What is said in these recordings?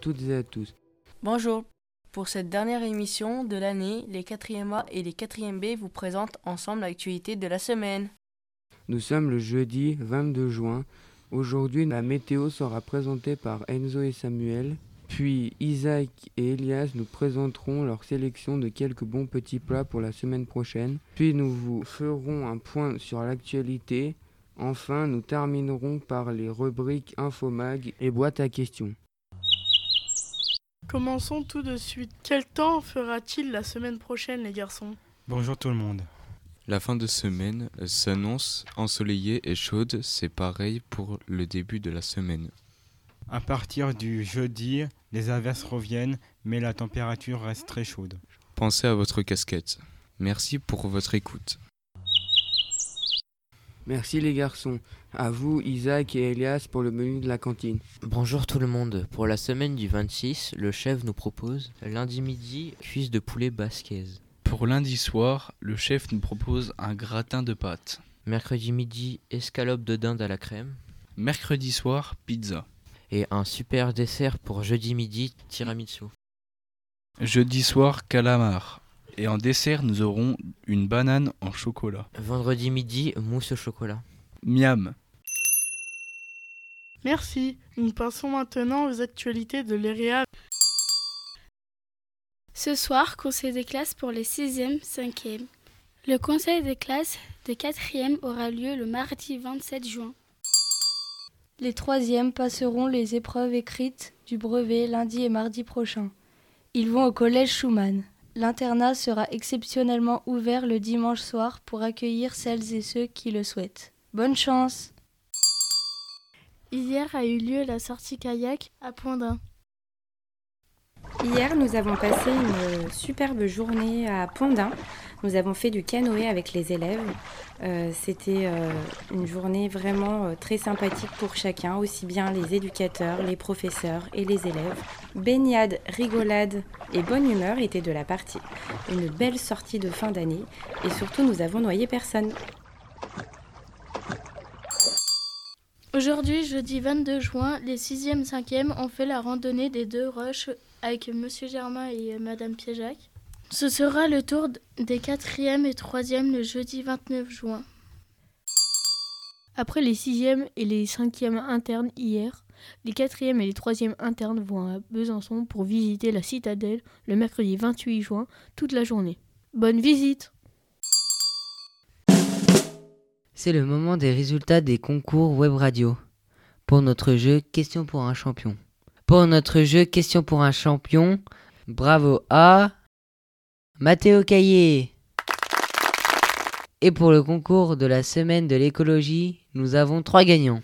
toutes et à tous. Bonjour. Pour cette dernière émission de l'année, les 4e A et les 4e B vous présentent ensemble l'actualité de la semaine. Nous sommes le jeudi 22 juin. Aujourd'hui, la météo sera présentée par Enzo et Samuel. Puis Isaac et Elias nous présenteront leur sélection de quelques bons petits plats pour la semaine prochaine. Puis nous vous ferons un point sur l'actualité. Enfin, nous terminerons par les rubriques Infomag et boîte à questions. Commençons tout de suite. Quel temps fera-t-il la semaine prochaine, les garçons? Bonjour tout le monde. La fin de semaine s'annonce ensoleillée et chaude, c'est pareil pour le début de la semaine. À partir du jeudi, les averses reviennent, mais la température reste très chaude. Pensez à votre casquette. Merci pour votre écoute. Merci les garçons. À vous, Isaac et Elias, pour le menu de la cantine. Bonjour tout le monde. Pour la semaine du 26, le chef nous propose lundi midi cuisse de poulet basquaise. Pour lundi soir, le chef nous propose un gratin de pâtes. Mercredi midi, escalope de dinde à la crème. Mercredi soir, pizza. Et un super dessert pour jeudi midi, tiramisu. Jeudi soir, calamar. Et en dessert, nous aurons une banane en chocolat. Vendredi midi, mousse au chocolat. Miam. Merci. Nous passons maintenant aux actualités de l'EREA. Ce soir, conseil des classes pour les 6e, 5e. Le conseil des classes des 4e aura lieu le mardi 27 juin. Les 3e passeront les épreuves écrites du brevet lundi et mardi prochain. Ils vont au collège Schumann. L'internat sera exceptionnellement ouvert le dimanche soir pour accueillir celles et ceux qui le souhaitent. Bonne chance Hier a eu lieu la sortie kayak à Pondin. Hier, nous avons passé une superbe journée à Pondin. Nous avons fait du canoë avec les élèves. Euh, C'était euh, une journée vraiment euh, très sympathique pour chacun, aussi bien les éducateurs, les professeurs et les élèves. Baignade, rigolade et bonne humeur étaient de la partie. Une belle sortie de fin d'année et surtout nous avons noyé personne. Aujourd'hui, jeudi 22 juin, les 6e, 5e ont fait la randonnée des deux roches avec Monsieur Germain et Madame Piéjac. Ce sera le tour des 4e et 3e le jeudi 29 juin. Après les 6e et les 5e internes hier, les 4e et les 3e internes vont à Besançon pour visiter la citadelle le mercredi 28 juin toute la journée. Bonne visite C'est le moment des résultats des concours web radio. Pour notre jeu Question pour un champion. Pour notre jeu Question pour un champion, bravo à Mathéo Caillé. Et pour le concours de la semaine de l'écologie, nous avons trois gagnants.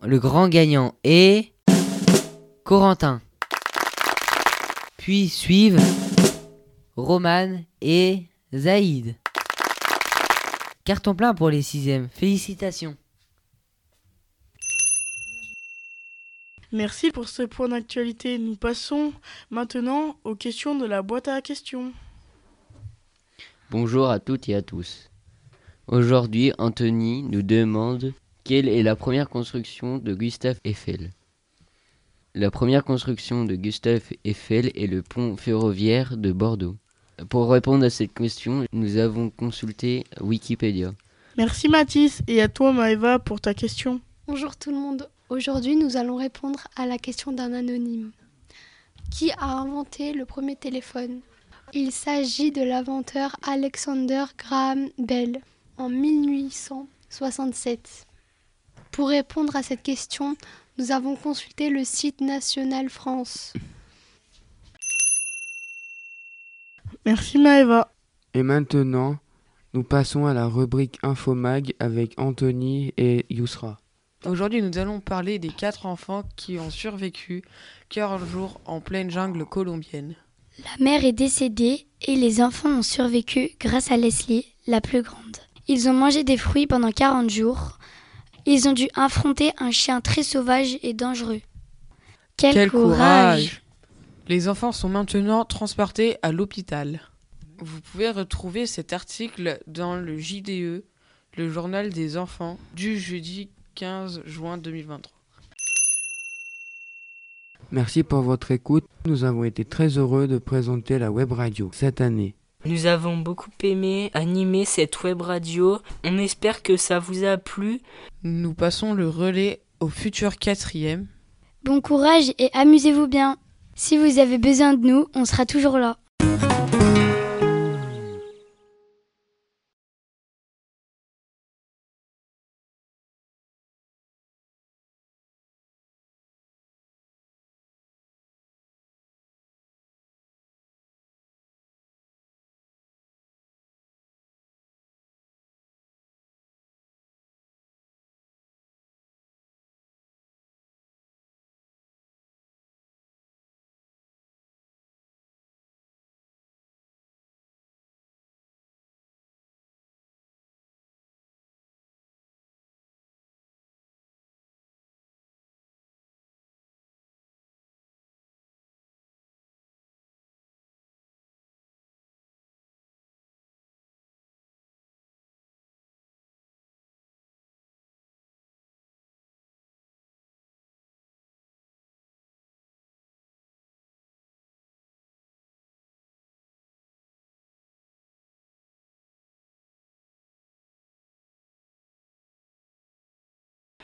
Le grand gagnant est Corentin. Puis suivent Roman et Zaïd. Carton plein pour les sixièmes. Félicitations. Merci pour ce point d'actualité. Nous passons maintenant aux questions de la boîte à questions. Bonjour à toutes et à tous. Aujourd'hui, Anthony nous demande quelle est la première construction de Gustave Eiffel. La première construction de Gustave Eiffel est le pont ferroviaire de Bordeaux. Pour répondre à cette question, nous avons consulté Wikipédia. Merci Mathis et à toi Maëva pour ta question. Bonjour tout le monde. Aujourd'hui, nous allons répondre à la question d'un anonyme. Qui a inventé le premier téléphone? Il s'agit de l'inventeur Alexander Graham Bell en 1867. Pour répondre à cette question, nous avons consulté le site National France. Merci Maëva. Et maintenant, nous passons à la rubrique Infomag avec Anthony et Yousra. Aujourd'hui, nous allons parler des quatre enfants qui ont survécu 15 jours en pleine jungle colombienne. La mère est décédée et les enfants ont survécu grâce à Leslie, la plus grande. Ils ont mangé des fruits pendant 40 jours. Ils ont dû affronter un chien très sauvage et dangereux. Quel, Quel courage. courage Les enfants sont maintenant transportés à l'hôpital. Vous pouvez retrouver cet article dans le JDE, le journal des enfants, du jeudi 15 juin 2023. Merci pour votre écoute. Nous avons été très heureux de présenter la web radio cette année. Nous avons beaucoup aimé animer cette web radio. On espère que ça vous a plu. Nous passons le relais au futur quatrième. Bon courage et amusez-vous bien. Si vous avez besoin de nous, on sera toujours là.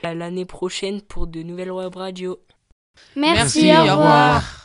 À l'année prochaine pour de nouvelles web radios. Merci, Merci au revoir.